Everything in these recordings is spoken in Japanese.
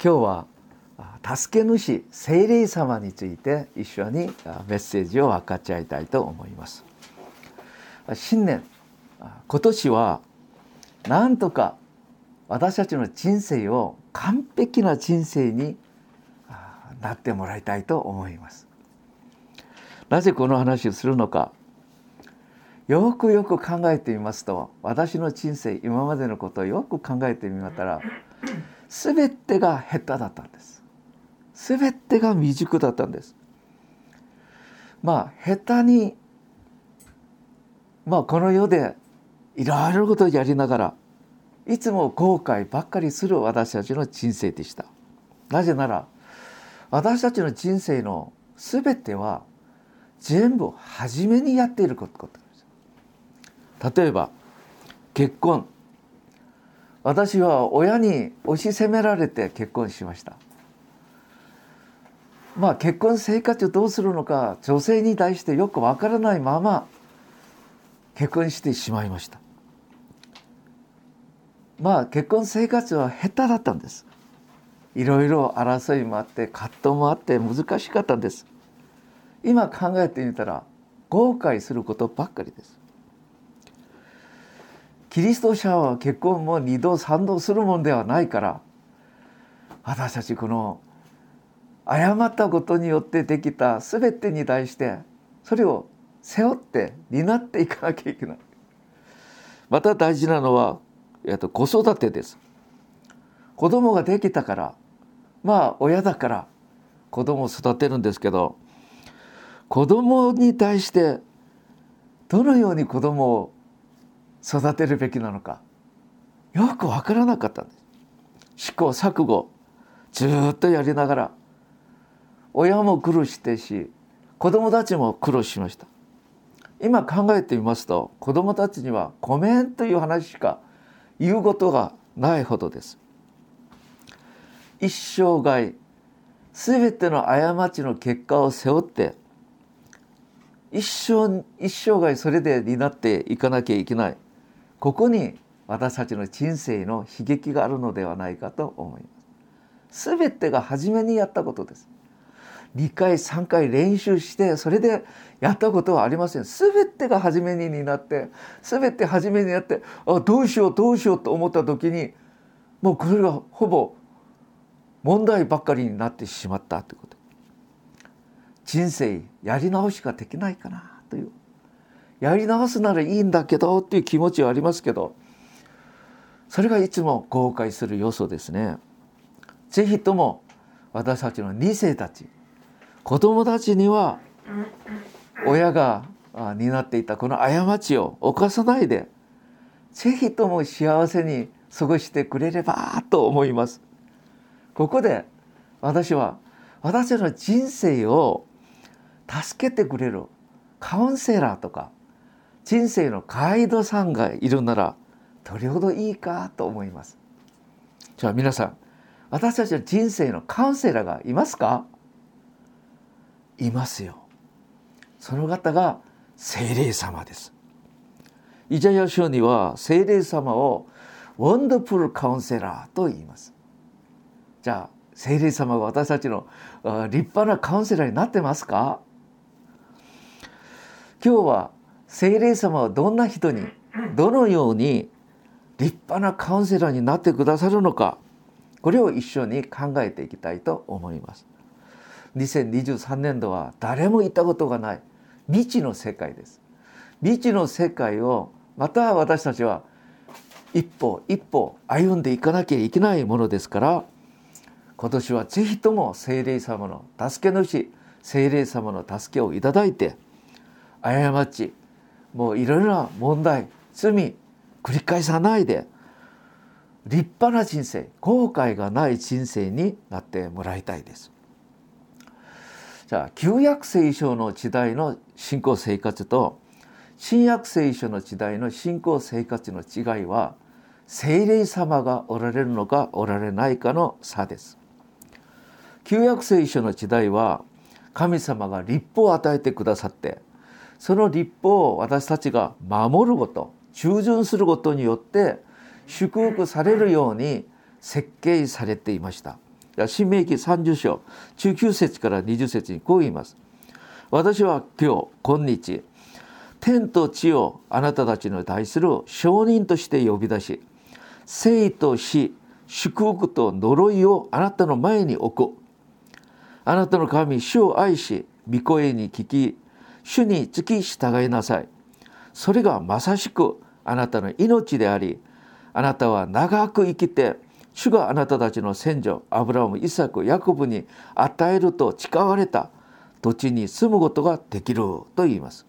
今日は助け主聖霊様について一緒にメッセージを分かち合いたいと思います。新年今年はなんとか私たちの人生を完璧な人生になってもらいたいと思います。なぜこの話をするのか。よくよく考えてみますと私の人生今までのことをよく考えてみましたら全てが下手だったんです。全てが未熟だったんです。まあ下手にまあこの世でいろいろなことをやりながらいつも後悔ばっかりする私たちの人生でした。なぜなら私たちの人生の全ては全部初めにやっていることです。例えば結婚。私は親に押し責められて結婚しました。まあ結婚生活をどうするのか女性に対してよくわからないまま結婚してしまいました。まあ結婚生活は下手だったんです。いろいろ争いもあって葛藤もあって難しかったんです。今考えてみたら後悔することばっかりです。キリスト者は結婚も二度三度するもんではないから私たちこの誤ったことによってできた全てに対してそれを背負って担っていかなきゃいけない。また大事なのは、えっと、子育てです。子供ができたからまあ親だから子供を育てるんですけど子供に対してどのように子供を育てるべきなのか。よく分からなかったんです。試行錯誤。ずっとやりながら。親も苦労してし子供たちも苦労しました。今考えてみますと子供たちには「ごめん」という話しか言うことがないほどです。一生涯全ての過ちの結果を背負って一生一生涯それで担っていかなきゃいけない。ここに私たちの人生の悲劇があるのではないかと思います。全てが初めにやったことです。2回3回練習してそれでやったことはありません。全てが初めにになって全て初めにやってあどうしようどうしようと思った時にもうこれがほぼ問題ばっかりになってしまったということ。人生やり直しができないかなというやり直すならいいんだけどっていう気持ちはありますけどそれがいつも後悔する要素ですね。ぜひとも私たちの2世たち子供たちには親が担っていたこの過ちを犯さないでぜひとも幸せに過ごしてくれればと思います。ここで私は私の人生を助けてくれるカウンセラーとか人生のガイドさんがいるならどれほどいいかと思います。じゃあ皆さん私たちの人生のカウンセラーがいますか？いますよ。その方が聖霊様です。イザヤ書には聖霊様をワンダフルカウンセラーと言います。じゃあ聖霊様が私たちの立派なカウンセラーになってますか？今日は聖霊様はどんな人にどのように立派なカウンセラーになってくださるのかこれを一緒に考えていきたいと思います。2023年度は誰も行ったことがない未知の世界です。未知の世界をまた私たちは一歩一歩歩んでいかなきゃいけないものですから今年はぜひとも聖霊様の助け主聖霊様の助けをいただいて過ちもういろいろな問題罪繰り返さないで立派な人生後悔がない人生になってもらいたいです。じゃあ旧約聖書の時代の信仰生活と新約聖書の時代の信仰生活の違いは聖霊様がおられるのかおられないかの差です。旧約聖書の時代は神様が立法を与えてくださってその立法を私たちが守ること従順することによって祝福されるように設計されていました新明記30章19節から20節にこう言います。私は今日今日天と地をあなたたちに対する証人として呼び出し生と死祝福と呪いをあなたの前に置くあなたの神主を愛し御声に聞き主につき従いなさい。それがまさしくあなたの命でありあなたは長く生きて主があなたたちの先祖アブラハムイサクヤコブに与えると誓われた土地に住むことができると言います。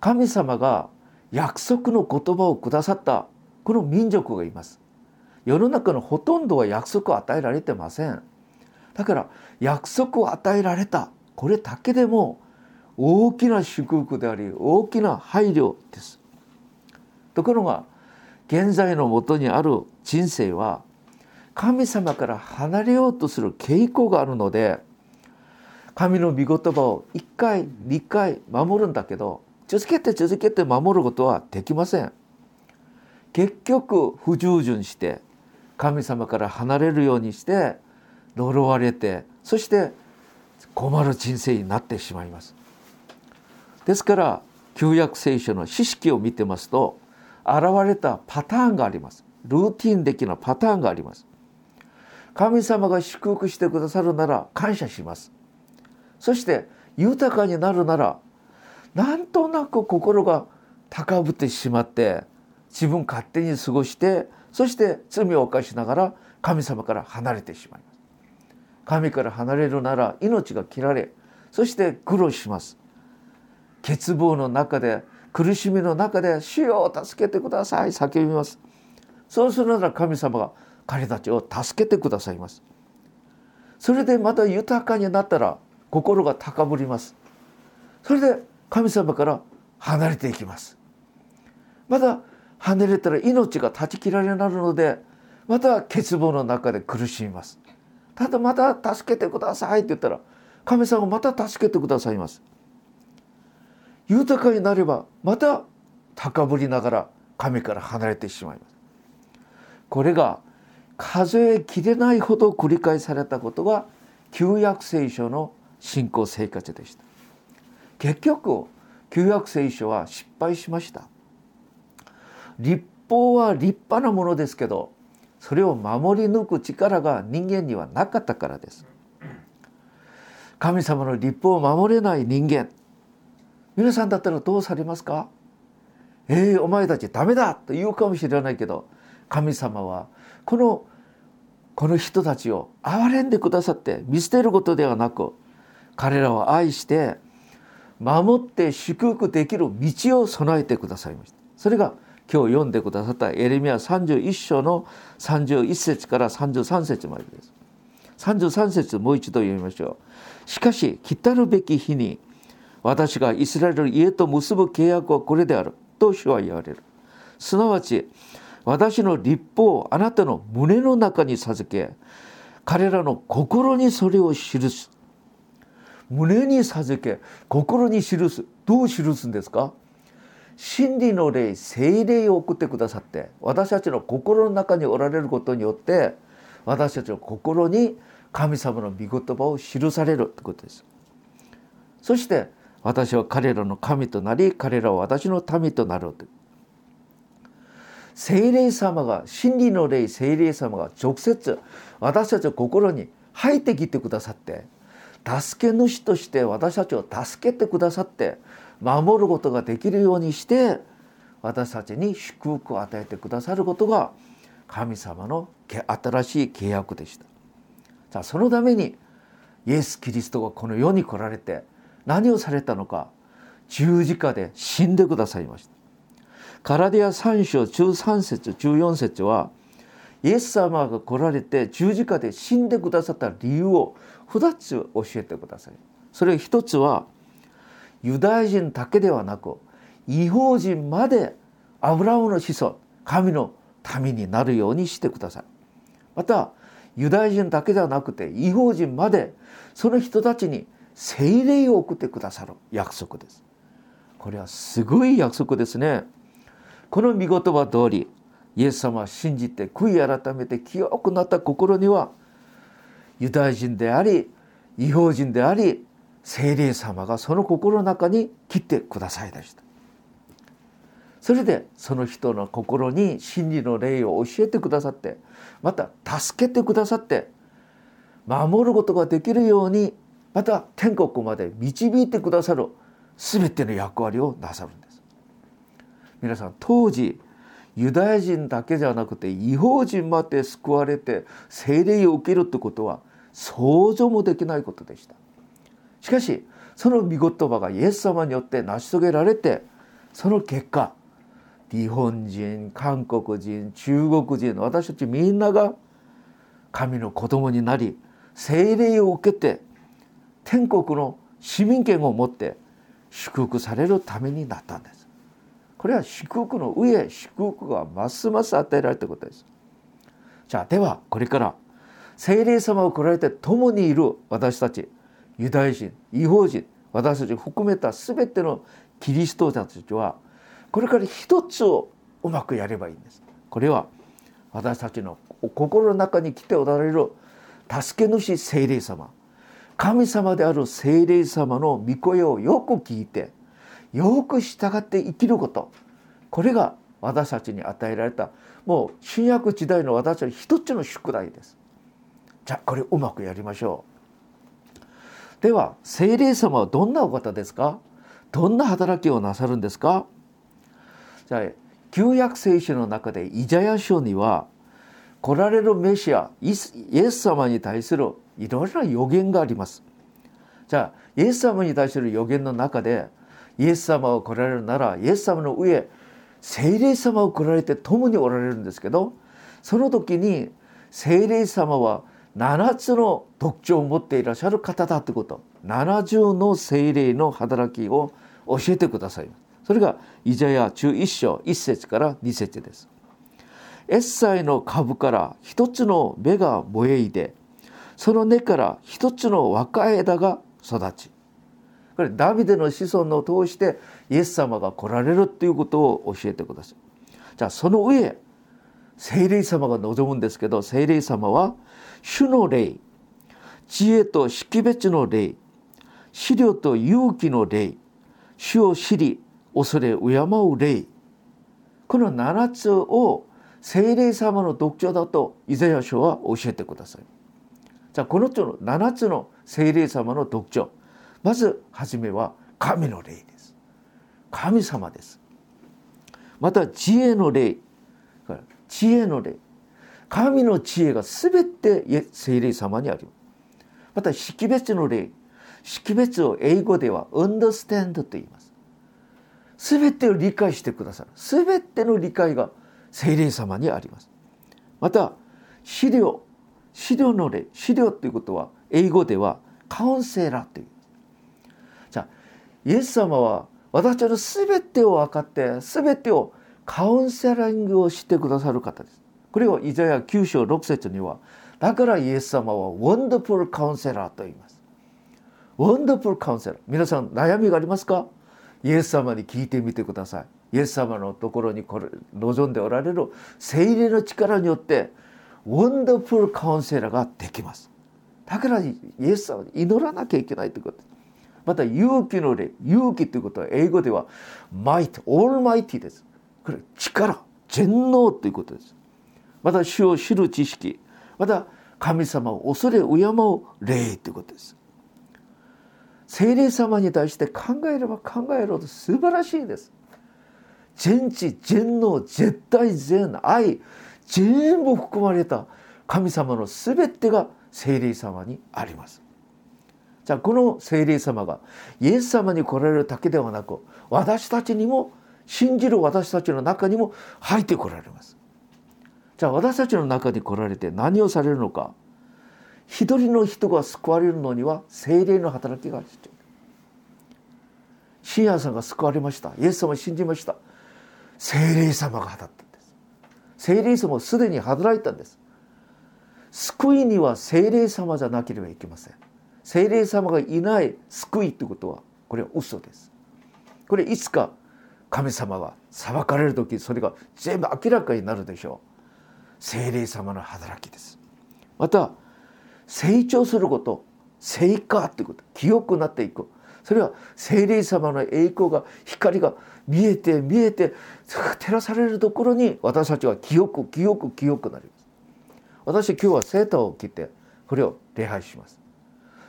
神様が約束の言葉をくださったこの民族がいます。世の中のほとんどは約束を与えられてません。だから約束を与えられたこれだけでも大きな祝福であり大きな配慮です。ところが現在のもとにある人生は神様から離れようとする傾向があるので神の御言葉を1回2回守るんだけど続けて続けて守ることはできません。結局不従順して神様から離れるようにして呪われてそして困る人生になってしまいます。ですから旧約聖書の知識を見てますと現れたパターンがあります。ルーティン的なパターンがあります。神様が祝福してくださるなら感謝します。そして豊かになるならなんとなく心が高ぶってしまって自分勝手に過ごしてそして罪を犯しながら神様から離れてしまいます。神から離れるなら命が切られそして苦労します。欠乏の中で苦しみの中で「主よ助けてください」叫びます。そうするなら神様が彼たちを助けてくださいます。それでまた豊かになったら心が高ぶります。それで神様から離れていきます。また離れたら命が断ち切られになるのでまた欠乏の中で苦しみます。ただまた助けてくださいって言ったら神様また助けてくださいます。豊かになればまた高ぶりながら神から離れてしまいます。これが数えきれないほど繰り返されたことが旧約聖書の信仰生活でした。結局旧約聖書は失敗しました。立法は立派なものですけどそれを守り抜く力が人間にはなかったからです。神様の立法を守れない人間皆さんだったらどうされますか？えー、お前たちダメだ！と言うかもしれないけど神様はこのこの人たちを憐れんでくださって見捨てることではなく彼らを愛して守って祝福できる道を備えてくださいました。それが今日読んでくださったエレミア31章の31節から33節までです。33節もう一度読みましょう。しかし来たるべき日に私がイスラエルの家と結ぶ契約はこれである。と主は言われる。すなわち私の立法をあなたの胸の中に授け彼らの心にそれを記す。胸に授け心に記す。どう記すんですか？真理の霊精霊を送ってくださって私たちの心の中におられることによって私たちの心に神様の御言葉を記されるということです。そして私は彼らの神となり彼らは私の民となると聖霊様が真理の霊聖霊様が直接私たちの心に入ってきてくださって助け主として私たちを助けてくださって守ることができるようにして私たちに祝福を与えてくださることが神様の新しい契約でした。さあそのためにイエス・キリストがこの世に来られて何をされたのか十字架で死んでくださいました。カラディア3章13節14節はイエス様が来られて十字架で死んでくださった理由を2つ教えてください。それ一つはユダヤ人だけではなく違法人までアブラムの子孫神の民になるようにしてください。またユダヤ人だけではなくて違法人までその人たちに聖霊を送ってくださる約束です。これはすごい約束ですね。この見言葉通りイエス様は信じて悔い改めて清くなった心にはユダヤ人であり違法人であり聖霊様がその心の中に来てくださいました。それでその人の心に真理の霊を教えてくださってまた助けてくださって守ることができるようにまた天国まで導いてくださる全ての役割をなさるんです。皆さん当時ユダヤ人だけじゃなくて違法人まで救われて聖霊を受けるってことは想像もできないことでした。しかしその御言葉がイエス様によって成し遂げられてその結果日本人韓国人中国人私たちみんなが神の子供になり聖霊を受けて天国の市民権を持って祝福されるためになったんです。これは祝福の上祝福がますます与えられたことです。じゃあではこれから聖霊様を来られて共にいる私たちユダヤ人違法人私たち含めた全てのキリスト者たちはこれから一つをうまくやればいいんです。これは私たちの心の中に来ておられる助け主聖霊様神様である聖霊様の御声をよく聞いてよく従って生きることこれが私たちに与えられたもう新約時代の私たち一つの宿題です。じゃあこれうまくやりましょう。では聖霊様はどんなお方ですか？どんな働きをなさるんですか？じゃあ旧約聖書の中でイザヤ書には来られるメシアイエス様に対するいろいろ予言があります。じゃあイエス様に対する予言の中でイエス様を来られるならイエス様の上聖霊様を来られて共におられるんですけどその時に聖霊様は7つの特徴を持っていらっしゃる方だってこと70の聖霊の働きを教えてください。それがイザヤ中1章1節から2節です。エッサイの株から一つの芽が燃えいでその根から一つの若い枝が育ちこれダビデの子孫を通してイエス様が来られるっていうことを教えてください。じゃあその上聖霊様が望むんですけど聖霊様は主の霊知恵と識別の霊資料と勇気の霊主を知り恐れ敬う霊この7つを聖霊様の特徴だとイザヤ書は教えてください。じゃあこの7つの聖霊様の特徴まず初めは神の霊です。神様です。また知恵の霊知恵の霊神の知恵が全て聖霊様にあります。また識別の霊識別を英語では understand と言います。全てを理解してくださる全ての理解が聖霊様にありますまた思慮思慮の霊思慮ということは英語では counselor という。じゃあイエス様は私の全てを分かって全てをカウンセリングをしてくださる方です。これをイザヤ9章6節にはだからイエス様は wonderful counselor と言います。 Wonderful counselor。皆さん悩みがありますか？イエス様に聞いてみてください。イエス様のところにこれ望んでおられる聖霊の力によってワンダフルカウンセラーができます。だからイエス様に祈らなきゃいけないということ。また勇気の霊勇気ということは英語ではマイトオールマイティです。これ力全能ということです。また主を知る知識また神様を恐れ敬う霊ということです。聖霊様に対して考えれば考えるほど素晴らしいです。全知全能絶対全愛。全部含まれた神様の全てが聖霊様にあります。じゃあこの聖霊様がイエス様に来られるだけではなく私たちにも信じる私たちの中にも入ってこられます。じゃあ私たちの中に来られて何をされるのか。一人の人が救われるのには精霊の働きが必要。シアさんが救われました。イエス様を信じました。精霊様が働った。んです精霊様はすでに働いたんです。救いには精霊様じゃなければいけません。精霊様がいない救いということはこれは嘘です。これいつか神様が裁かれる時それが全部明らかになるでしょう。精霊様の働きです。また成長すること成果っていうこと清くなっていく。それは聖霊様の栄光が光が見えて見えて照らされるところに私たちは清く清く清くなります。私今日はセーターを着てこれを礼拝します。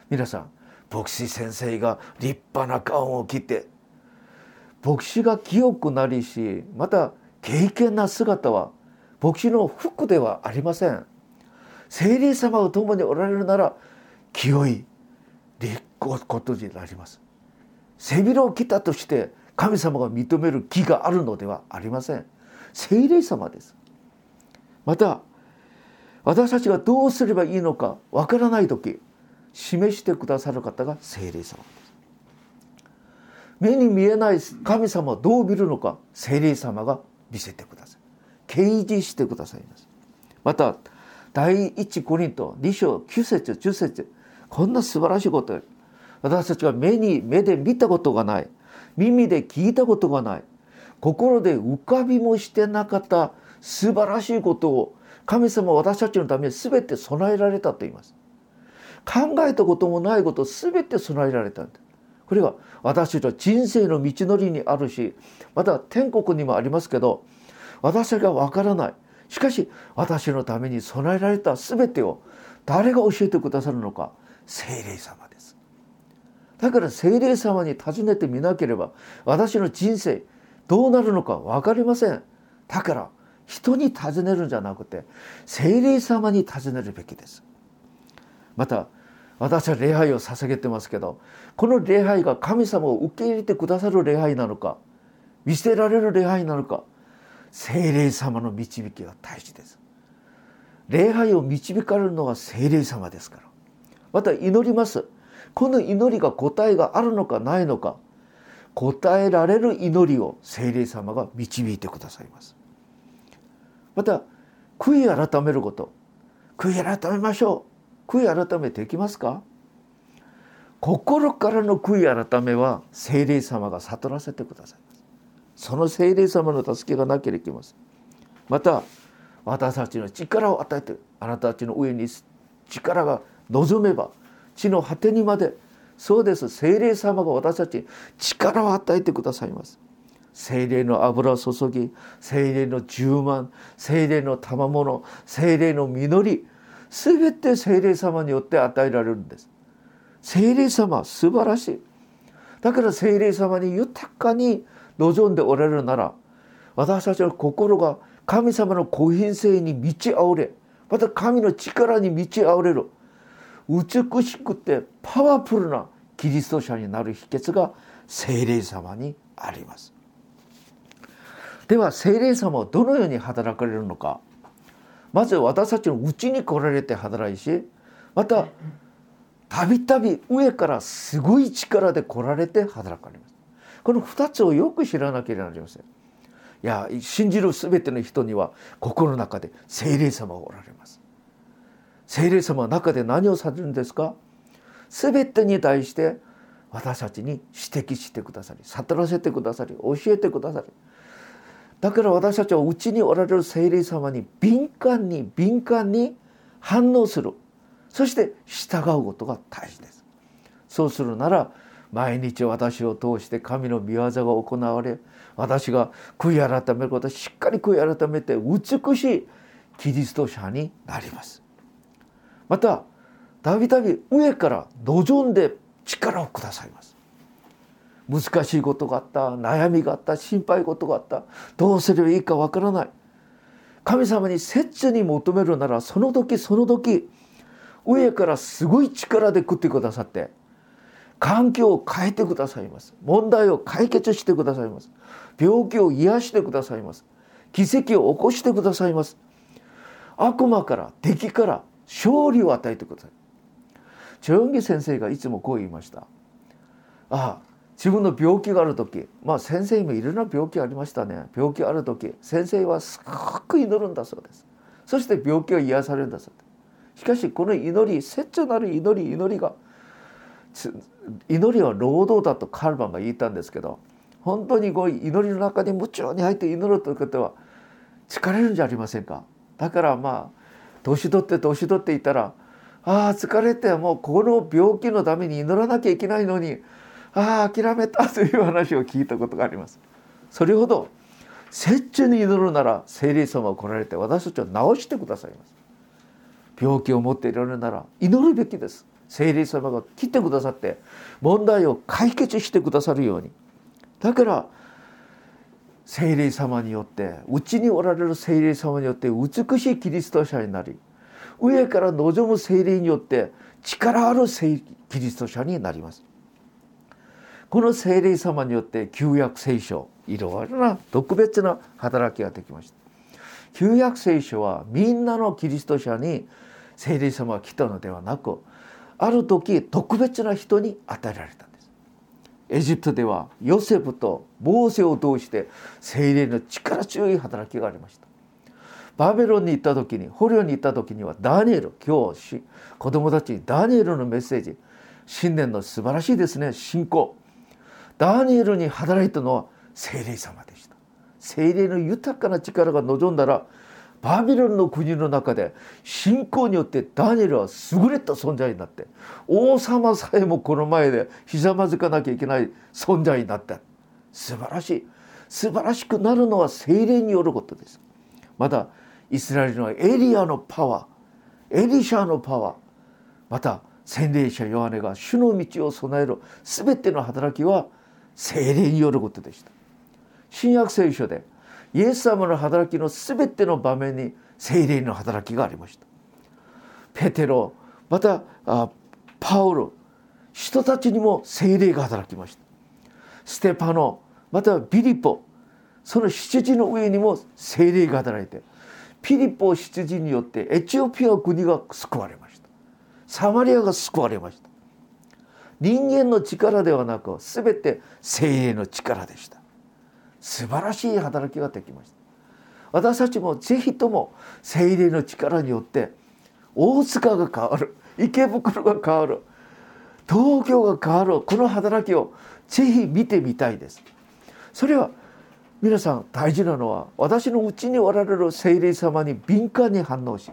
皆さん牧師先生が立派なガウンを着て牧師が清くなりしまた敬虔な姿は牧師の服ではありません。聖霊様が共におられるなら清い立ことになります。背広を着たとして神様が認める木があるのではありません。聖霊様です。また私たちがどうすればいいのかわからない時示してくださる方が聖霊様です。目に見えない神様をどう見るのか聖霊様が見せてください。掲示してくださいます。また第一コリント2章9節10節こんな素晴らしいこと私たちは目に目で見たことがない。耳で聞いたことがない。心で浮かびもしてなかった。素晴らしいことを。神様は私たちのために全て備えられたと言います。考えたこともないこと全て備えられたんだ。これが私たちは人生の道のりにあるしまた天国にもありますけど私たちがわからない。しかし私のために備えられた全てを誰が教えてくださるのか。精霊様だから精霊様に尋ねてみなければ私の人生どうなるのか分かりません。だから人に尋ねるんじゃなくて精霊様に尋ねるべきです。また私は礼拝を捧げてますけどこの礼拝が神様を受け入れてくださる礼拝なのか見捨てられる礼拝なのか精霊様の導きが大事です。礼拝を導かれるのは精霊様ですから。また祈ります。この祈りが答えがあるのかないのか答えられる祈りを精霊様が導いてくださいます。また悔い改めること。悔い改めましょう。悔い改めできますか。心からの悔い改めは精霊様が悟らせてくださいます。その精霊様の助けがなければいけません。また私たちの力を与えてあなたたちの上に力が望めば地の果てにまでそうです。精霊様が私たちに力を与えてくださいます。精霊の油を注ぎ精霊の充満精霊の賜物精霊の実り全て精霊様によって与えられるんです。精霊様素晴らしい。だから精霊様に豊かに望んでおられるなら私たちの心が神様の高品性に満ち溢れまた神の力に満ち溢れる。美しくてパワフルなキリスト者になる秘訣が精霊様にあります。では精霊様はどのように働かれるのか。まず私たちのうちに来られて働いしまたたびたび上からすごい力で来られて働かれます。この2つをよく知らなければなりません。いや信じる全ての人には心の中で精霊様がおられます。聖霊様は中で何をされるんですか？全てに対して私たちに指摘してくださり悟らせてくださり教えてくださり。だから私たちはうちにおられる聖霊様に敏感に敏感に反応する。そして従うことが大事です。そうするなら毎日私を通して神の御業が行われ私が悔い改めることしっかり悔い改めて美しいキリスト者になります。またたびたび上から望んで力をくださいます。難しいことがあった悩みがあった心配事があった。どうすればいいかわからない。神様に切に求めるならその時その時上からすごい力で食ってくださって環境を変えてくださいます。問題を解決してくださいます。病気を癒してくださいます。奇跡を起こしてくださいます。悪魔から敵から勝利を与えてください。チョヨンギ先生がいつもこう言いました。ああ自分の病気がある時まあ先生にもいろんな病気ありましたね。病気ある時先生はすごく祈るんだそうです。そして病気を癒されるんだそうです。しかしこの祈り切なる祈り祈りが祈りは労働だとカルバンが言ったんですけど本当にこう祈りの中に夢中に入って祈るということは疲れるんじゃありませんか。だからまあ年取って年取っていたら「ああ疲れてもうこの病気のために祈らなきゃいけないのにああ諦めたという話を聞いたことがあります。それほど切中に祈るなら聖霊様が来られて私たちを治してくださいます。病気を持っていられるなら祈るべきです。聖霊様が来てくださって問題を解決してくださるようにだから聖霊様によってうちにおられる聖霊様によって美しいキリスト者になり上から望む聖霊によって力あるキリスト者になります。この聖霊様によって旧約聖書いろいろな特別な働きができました。旧約聖書はみんなのキリスト者に聖霊様が来たのではなくある時特別な人に与えられた。エジプトではヨセフとモーセを通して精霊の力強い働きがありました。バベロンに行った時に捕虜に行った時にはダニエル今日子供たちにダニエルのメッセージ新年の素晴らしいですね信仰。ダニエルに働いたのは精霊様でした。精霊の豊かな力が望んだらバビロンの国の中で信仰によってダニエルは優れた存在になって王様さえもこの前でひざまずかなきゃいけない存在になった。素晴らしい。素晴らしくなるのは精霊によることです。またイスラエルのエリアのパワーエリシャのパワーまた洗礼者ヨハネが主の道を備える全ての働きは精霊によることでした。新約聖書でイエス様の働きの全ての場面に精霊の働きがありました。ペテロまたパウロ人たちにも精霊が働きました。ステパノまたビリポその七時の上にも精霊が働いてピリポ七時によってエチオピア国が救われました。サマリアが救われました。人間の力ではなく全て精霊の力でした。素晴らしい働きができました。私たちもぜひとも精霊の力によって大塚が変わる池袋が変わる東京が変わるこの働きをぜひ見てみたいです。それは皆さん大事なのは私のうちにおられる精霊様に敏感に反応し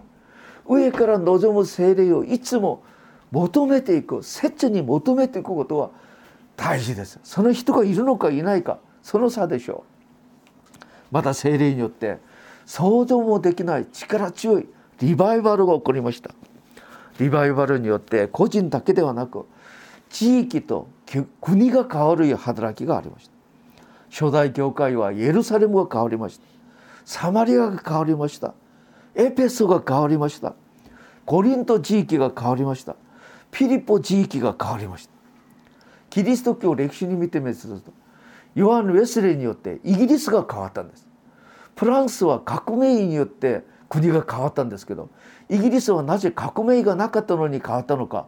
上から望む精霊をいつも求めていく切に求めていくことは大事です。その人がいるのかいないかその差でしょう。また精霊によって想像もできない力強いリバイバルが起こりました。リバイバルによって個人だけではなく地域と国が変わる働きがありました。初代教会はエルサレムが変わりました。サマリアが変わりました。エペソが変わりました。コリント地域が変わりました。ピリポ地域が変わりました。キリスト教歴史に見てみるとヨハン・ウェスレーによってイギリスが変わったんです。フランスは革命によって国が変わったんですけどイギリスはなぜ革命がなかったのに変わったのか。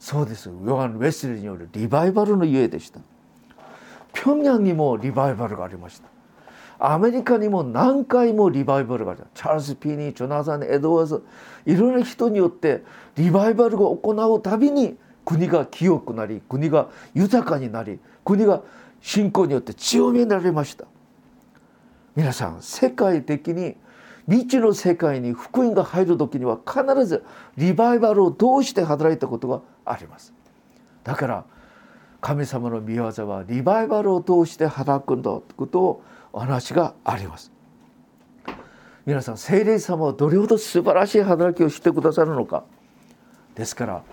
そうです。ヨハン・ウェスレーによるリバイバルのゆえでした。平壌にもリバイバルがありました。アメリカにも何回もリバイバルがあるチャールズ・ピーニージョナサン・エドワーズいろんな人によってリバイバルを行うたびに国が清くなり国が豊かになり国が信仰によって強められました。皆さん世界的に未知の世界に福音が入る時には必ずリバイバルを通して働いたことがあります。だから神様の御業はリバイバルを通して働くんだということをお話があります。皆さん聖霊様はどれほど素晴らしい働きをしてくださるのか。ですから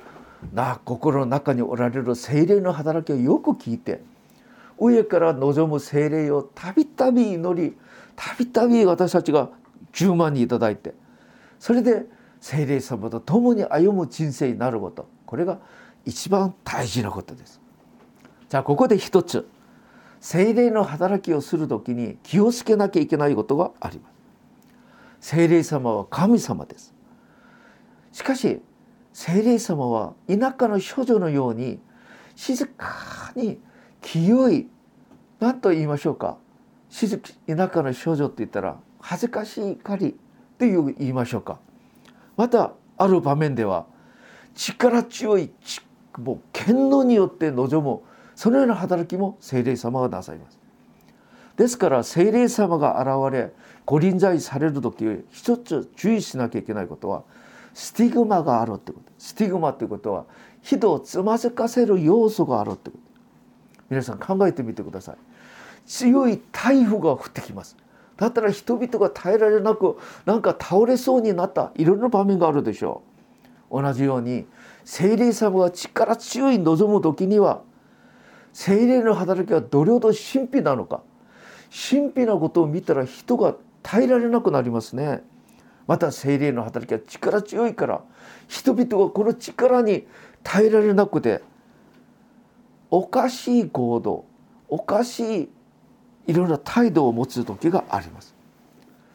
な心の中におられる聖霊の働きをよく聞いて上から望む精霊をたびたび祈りたびたび私たちが10万人いいてそれで精霊様と共に歩む人生になることこれが一番大事なことです。じゃあここで一つ精霊の働きをする時に気をつけなきゃいけないことがあります。精霊様は神様です。しかし精霊様は田舎の処女のように静かに清い。何と言いましょうか。静田舎の少女って言ったら恥ずかしいかりっていう言いましょうか。またある場面では力強いもう権能によって臨むそのような働きも聖霊様がなさいます。ですから聖霊様が現れ御臨在される時一つ注意しなきゃいけないことはスティグマがあるってこと。スティグマってことは人をつまずかせる要素があるってこと。皆さん考えてみてください。強い台風が降ってきます。だったら人々が耐えられなくなんか倒れそうになったいろんな場面があるでしょう。同じように精霊様が力強い望む時には精霊の働きはどれほど神秘なのか。神秘なことを見たら人が耐えられなくなりますね。また精霊の働きは力強いから人々がこの力に耐えられなくておかしい行動おかしいいろんな態度を持つ時があります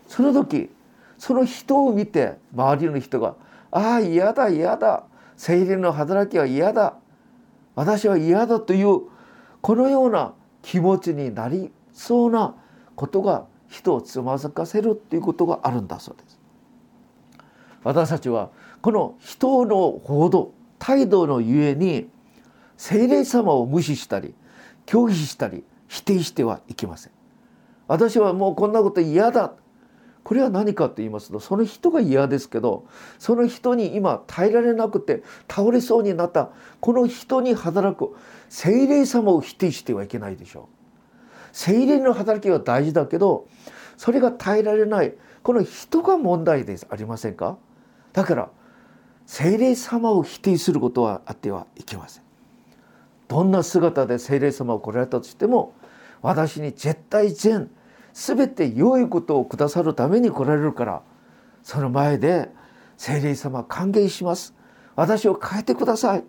その時その人を見て周りの人が「ああ嫌だ嫌だ精霊の働きは嫌だ私は嫌だ」というこのような気持ちになりそうなことが人をつまずかせるっていうことがあるんだそうです。私たちはこの人の報道態度のゆえに聖霊様を無視したり拒否したり否定してはいけません。私はもうこんなこと嫌だ。これは何かと言いますとその人が嫌ですけどその人に今耐えられなくて倒れそうになった。この人に働く。聖霊様を否定してはいけないでしょう。精霊の働きは大事だけどそれが耐えられない。この人が問題です。ありませんか？だから精霊様を否定することはあってはいけません。どんな姿で精霊様を来られたとしても私に絶対全全て良いことをくださるために来られるからその前で精霊様歓迎します。私を変えてください。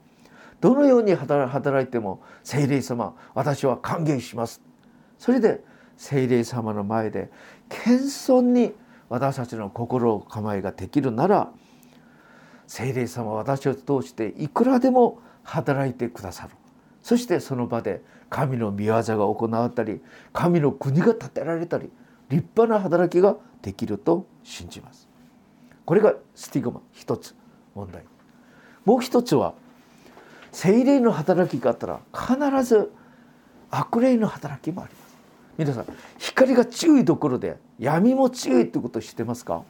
どのように働いても精霊様私は歓迎します。それで聖霊様の前で謙遜に私たちの心構えができるなら聖霊様は私を通していくらでも働いてくださる。そしてその場で神の御業が行われたり神の国が建てられたり立派な働きができると信じます。これがスティグマ一つ問題。もう一つは聖霊の働きがあったら必ず悪霊の働きもあります。皆さん光が強いところで闇も強いってことを知ってますか？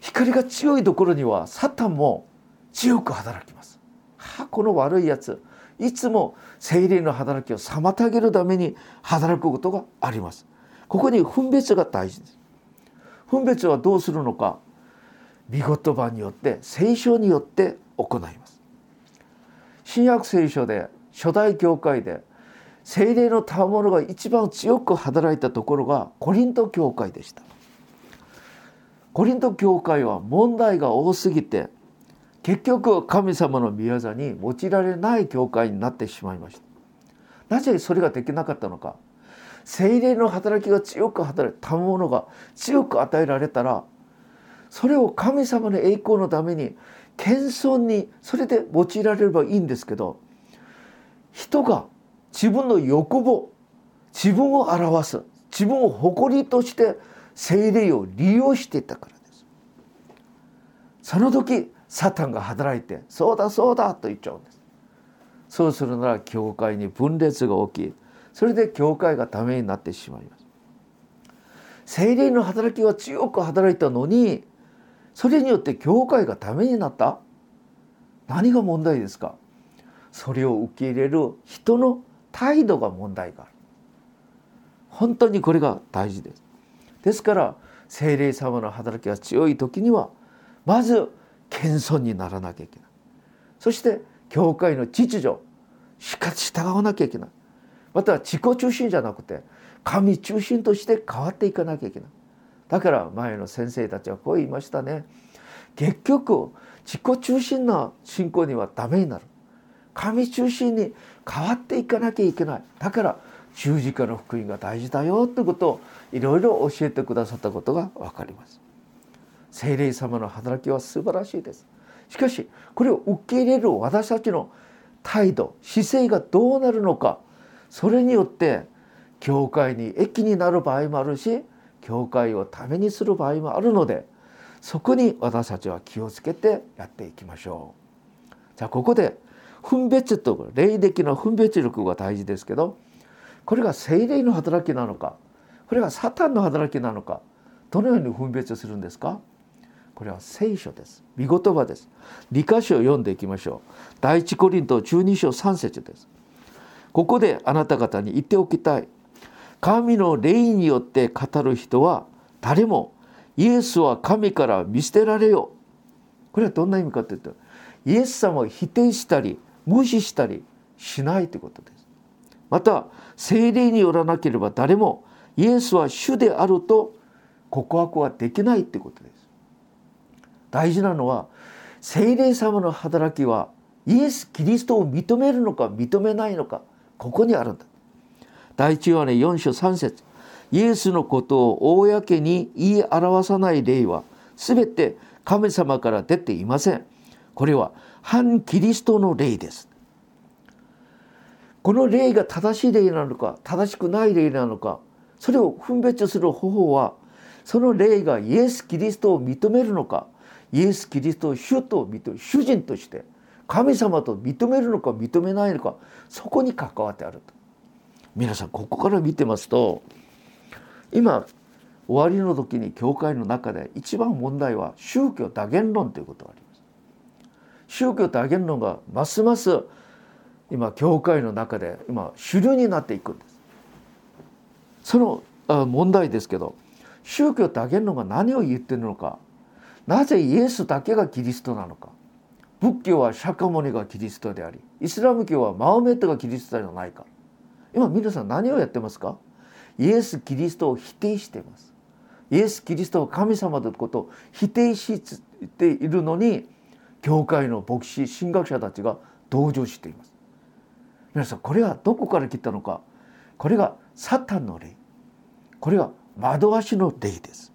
光が強いところにはサタンも強く働きます。は、この悪いやついつも精霊の働きを妨げるために働くことがあります。ここに分別が大事です。分別はどうするのか見言葉によって聖書によって行います。新約聖書で初代教会で精霊の賜物が一番強く働いたところがコリント教会でしたコリント教会は問題が多すぎて結局神様の御業に用いられない教会になってしまいました。なぜそれができなかったのか。精霊の働きが強く働いた賜物が強く与えられたらそれを神様の栄光のために謙遜にそれで用いられればいいんですけど人が自分の欲望自分を表す自分を誇りとして精霊を利用していたからです。その時サタンが働いて「そうだそうだ」と言っちゃうんです。そうするなら教会に分裂が起きそれで教会がダメになってしまいます。精霊の働きは強く働いたのにそれによって教会がダメになった。何が問題ですか？それを受け入れる人の態度が問題がある。本当にこれが大事です。ですから精霊様の働きが強い時にはまず謙遜にならなきゃいけない。そして教会の秩序しか従わなきゃいけない。または自己中心じゃなくて神中心として変わっていかなきゃいけない。だから前の先生たちはこう言いましたね。結局自己中心な信仰にはダメになる。神中心に変わっていかなきゃいけない。だから十字架の福音が大事だよということをいろいろ教えてくださったことが分かります。聖霊様の働きは素晴らしいですしかしこれを受け入れる私たちの態度姿勢がどうなるのかそれによって教会に益になる場合もあるし教会をためにする場合もあるのでそこに私たちは気をつけてやっていきましょう。じゃあここで分別と霊的な分別力が大事ですけどこれが精霊の働きなのかこれがサタンの働きなのかどのように分別するんですか？これは聖書です。見言葉です。理科書を読んでいきましょう。第一コリント12章3節です。ここであなた方に言っておきたい。神の霊によって語る人は誰も。イエスは神から見捨てられよこれはどんな意味かというとイエス様を否定したり無視したりしないということです。また聖霊によらなければ誰もイエスは主であると告白はできないってことです。大事なのは聖霊様の働きはイエス・キリストを認めるのか認めないのかここにあるんだ。第一ヨハネ4章3節。イエスのことを公に言い表さない霊は全て神様から出ていません。これは反キリストの霊です。この霊が正しい霊なのか正しくない霊なのかそれを分別する方法はその霊がイエス・キリストを認めるのかイエス・キリストを主と認め主人として神様と認めるのか認めないのかそこに関わってあると皆さんここから見てますと今終わりの時に教会の中で一番問題は宗教多元論ということがあります。宗教多元論がますます今教会の中で今主流になっていくんです。その問題ですけど宗教多元論が何を言ってるのかなぜイエスだけがキリストなのか。仏教は釈迦牟尼がキリストでありイスラム教はマオメットがキリストではないか。今皆さん何をやってますか？イエス・キリストを否定しています。イエス・キリストは神様ということを否定しているのに教会の牧師神学者たちが同情しています。皆さんこれはどこから来たのか？これがサタンの霊。これは惑わしの霊です。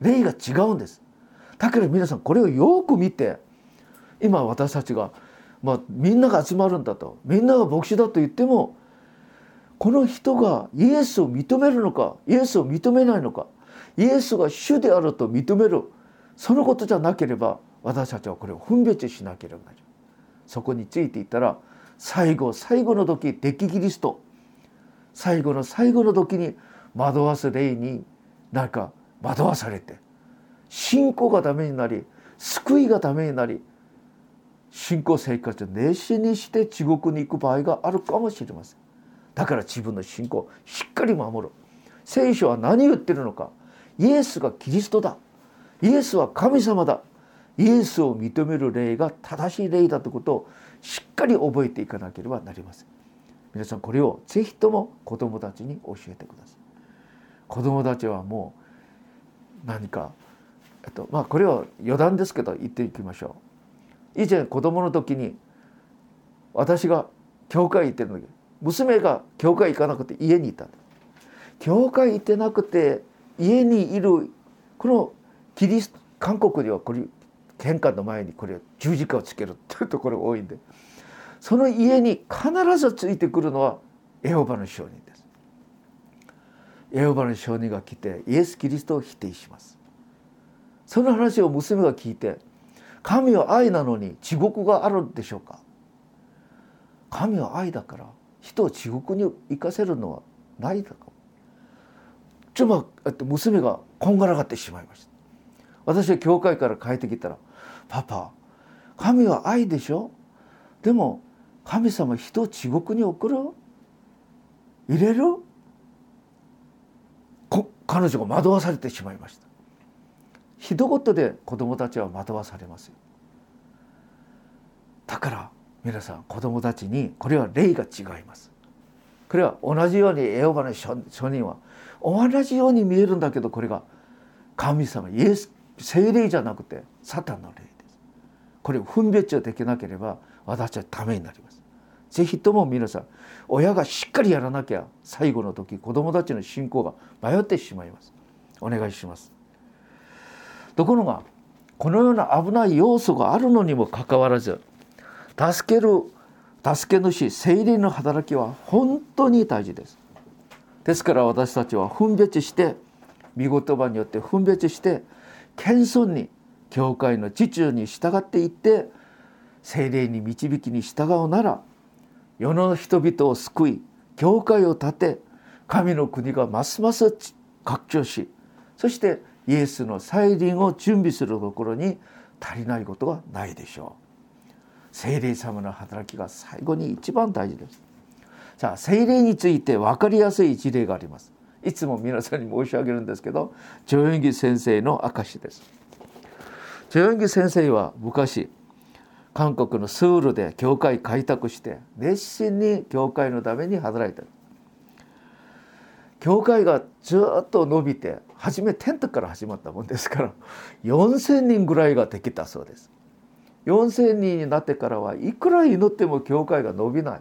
霊が違うんです。だけど皆さんこれをよく見て今私たちが、まあ、みんなが集まるんだとみんなが牧師だと言ってもこの人がイエスを認めるのかイエスを認めないのかイエスが主であると認めるそのことじゃなければ私たちはこれを分別しなければならない。そこについていったら最後最後の時敵キリスト最後の最後の時に惑わす霊になんか惑わされて信仰がダメになり救いがダメになり信仰生活を熱心にして地獄に行く場合があるかもしれません。だから自分の信仰をしっかり守る。聖書は何言ってるのか。イエスがキリストだ。イエスは神様だ。イエスを認める霊が正しい霊だということをしっかり覚えていかなければなりません。皆さんこれをぜひとも子供たちに教えてください。子供たちはもう何かえっとまあこれは余談ですけど言っていきましょう。以前子供の時に私が教会行ってる時娘が教会行かなくて家にいた教会行ってなくて家にいるこのキリスト韓国ではこれ玄関の前にこれ十字架をつけるっていうところが多いんでその家に必ずついてくるのはエホバの証人です。エホバの証人が来てイエス・キリストを否定します。その話を娘が聞いて神は愛なのに地獄があるんでしょうか？神は愛だから人を地獄に行かせるのはないだか。ちょっと娘がこんがらがってしまいました。私は教会から帰ってきたら「パパ神は愛でしょ？でも神様人を地獄に送る？入れる？彼女が惑わされてしまいました。一言で子供たちは惑わされますよ。だから皆さん子供たちにこれは霊が違います。これは同じようにエホバの書人は同じように見えるんだけどこれが神様イエス聖霊じゃなくてサタンの霊です。これを分別できなければ私はためになります。ぜひとも皆さん親がしっかりやらなきゃ最後の時子どもたちの信仰が迷ってしまいます。お願いします。ところがこのような危ない要素があるのにもかかわらず助ける助け主聖霊の働きは本当に大事です。ですから私たちは分別して御言葉によって分別して謙遜に教会の秩序に従っていって精霊に導きに従うなら世の人々を救い教会を建て神の国がますます拡張しそしてイエスの再臨を準備するところに足りないことがないでしょう。聖霊様の働きが最後に一番大事です。さあ聖霊について分かりやすい事例があります。いつも皆さんに申し上げるんですけどジョヨンギ先生の証です。ジョヨンギ先生は昔韓国のスールで教会開拓して熱心に教会のために働いた。教会がずっと伸びて初めテントから始まったもんですから4,000人ぐらいができたそうです。4,000人になってからはいくら祈っても教会が伸びない。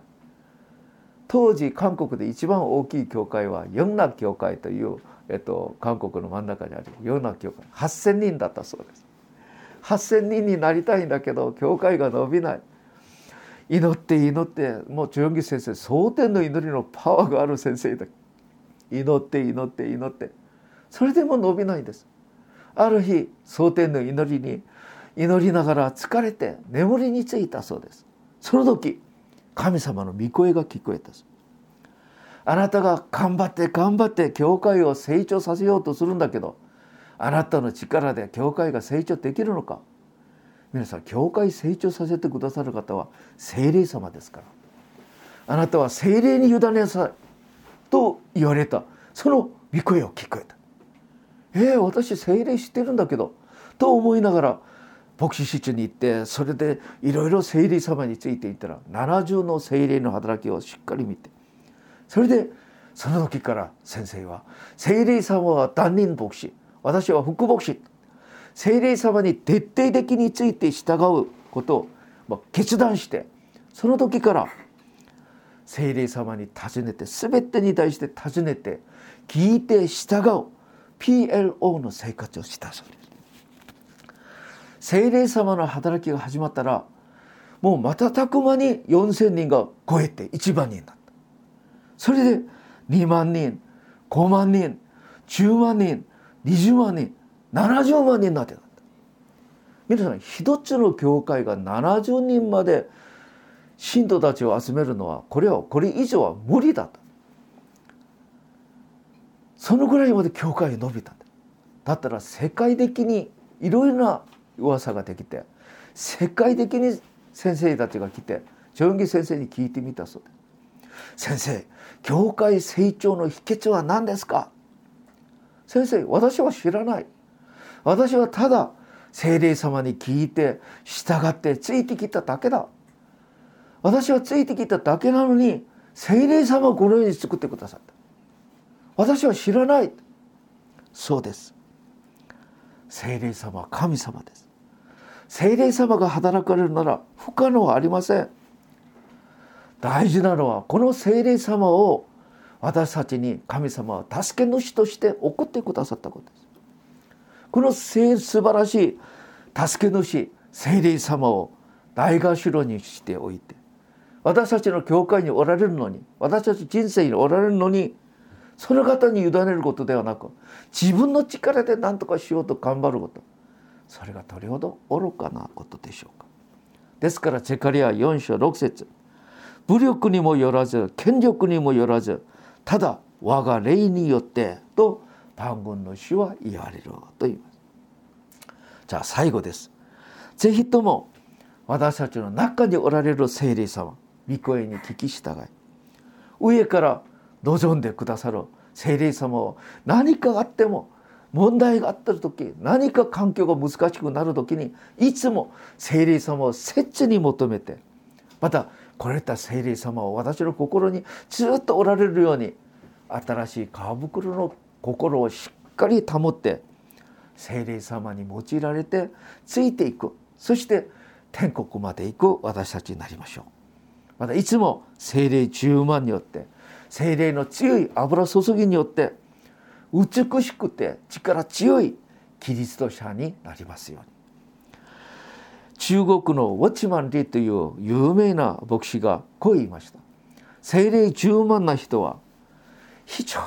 当時韓国で一番大きい教会はヨンナ教会という、えっと、韓国の真ん中にあるヨンナ教会8,000人だったそうです。8,000人になりたいんだけど教会が伸びない。祈って祈ってもうチョンギ先生蒼天の祈りのパワーがある先生だ祈って祈って祈ってそれでも伸びないんです。ある日蒼天の祈りに祈りながら疲れて眠りについたそうです。その時神様の御声が聞こえたあなたが頑張って頑張って教会を成長させようとするんだけどあなたの力で教会が成長できるのか。皆さん教会成長させてくださる方は聖霊様ですから。あなたは聖霊に委ねなさいと言われた。その御声を聞こえた。えー、私聖霊知ってるんだけどと思いながら牧師室に行ってそれでいろいろ聖霊様について言ったら70の聖霊の働きをしっかり見てそれでその時から先生は聖霊様は担任牧師私は副牧師聖霊様に徹底的について従うことを決断してその時から聖霊様に尋ねて全てに対して尋ねて聞いて従う。PLO の生活をしたそうです。聖霊様の働きが始まったらもう瞬く間に4,000人が超えて1万人だった。それで2万人5万人10万人20万人70万人になってた。皆さん一つの教会が70人まで信徒たちを集めるのはこれはこれ以上は無理だとそのぐらいまで教会に伸びたんだ。だったら世界的にいろいろな噂ができて世界的に先生たちが来てジョンギ先生に聞いてみたそうで先生教会成長の秘訣は何ですか？先生私は知らない。私はただ精霊様に聞いて従ってついてきただけだ。私はついてきただけなのに精霊様をこのように作ってくださった。私は知らない。そうです。精霊様は神様です。精霊様が働かれるなら不可能はありません。大事なのはこの精霊様を私たちに神様は助け主として送ってくださったことです。この素晴らしい助け主精霊様を大頭にしておいて私たちの教会におられるのに私たち人生におられるのにその方に委ねることではなく自分の力で何とかしようと頑張ることそれがどれほど愚かなことでしょうか。ですからチェカリア4章6節武力にもよらず権力にもよらずただ我が霊によってと万軍の主は言われると言います。じゃあ最後です。ぜひとも私たちの中におられる聖霊様御声に聞き従い上から望んでくださる聖霊様を。何かあっても問題があった時何か環境が難しくなる時にいつも聖霊様を切に求めてまたこれた聖霊様を私の心にずっとおられるように新しい皮袋の心をしっかり保って聖霊様に用いられてついていく。そして天国まで行く私たちになりましょう。またいつも精霊10万によって精霊の強い油注ぎによって美しくて力強いキリスト者になりますように。中国のウォッチマン・リーという有名な牧師がこう言いました。精霊10万な人は非常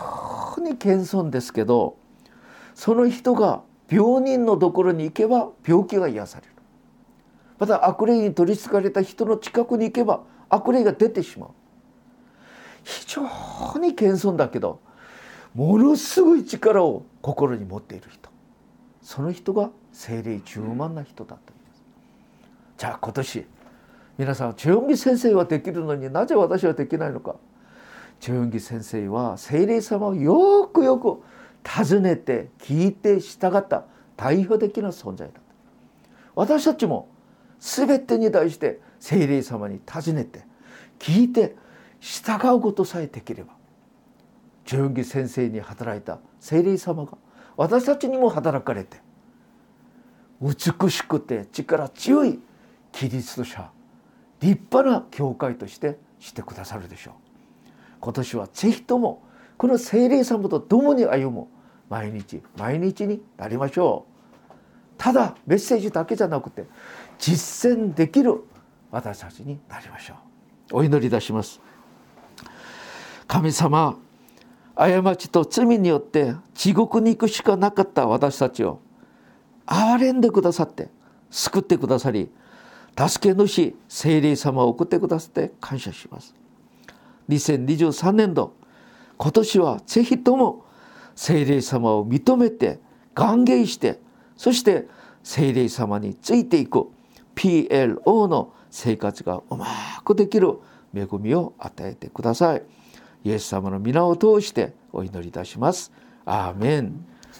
に謙遜ですけどその人が病人のところに行けば病気が癒されるまた悪霊に取りつかれた人の近くに行けば悪霊が出てしまう非常に謙遜だけどものすごい力を心に持っている人。その人が精霊充満な人だったんです。じゃあ今年皆さんチョヨンギ先生はできるのになぜ私はできないのか。チョヨンギ先生は精霊様をよくよく尋ねて聞いて従った代表的な存在だった。私たちも全てに対して精霊様に尋ねて聞いて従うことさえできればチョンギ先生に働いた精霊様が私たちにも働かれて美しくて力強いキリスト者立派な教会としてしてくださるでしょう。今年はぜひともこの聖霊様と共に歩む毎日毎日になりましょう。ただメッセージだけじゃなくて実践できる私たちになりましょう。お祈りいたします。神様過ちと罪によって地獄に行くしかなかった私たちを憐れんでくださって救ってくださり助け主聖霊様を送ってくださって感謝します。2023年度今年はぜひとも聖霊様を認めて歓迎してそして聖霊様についていく PLO の生活がうまくできる恵みを与えてください。イエス様の皆を通してお祈りいたします。アーメン。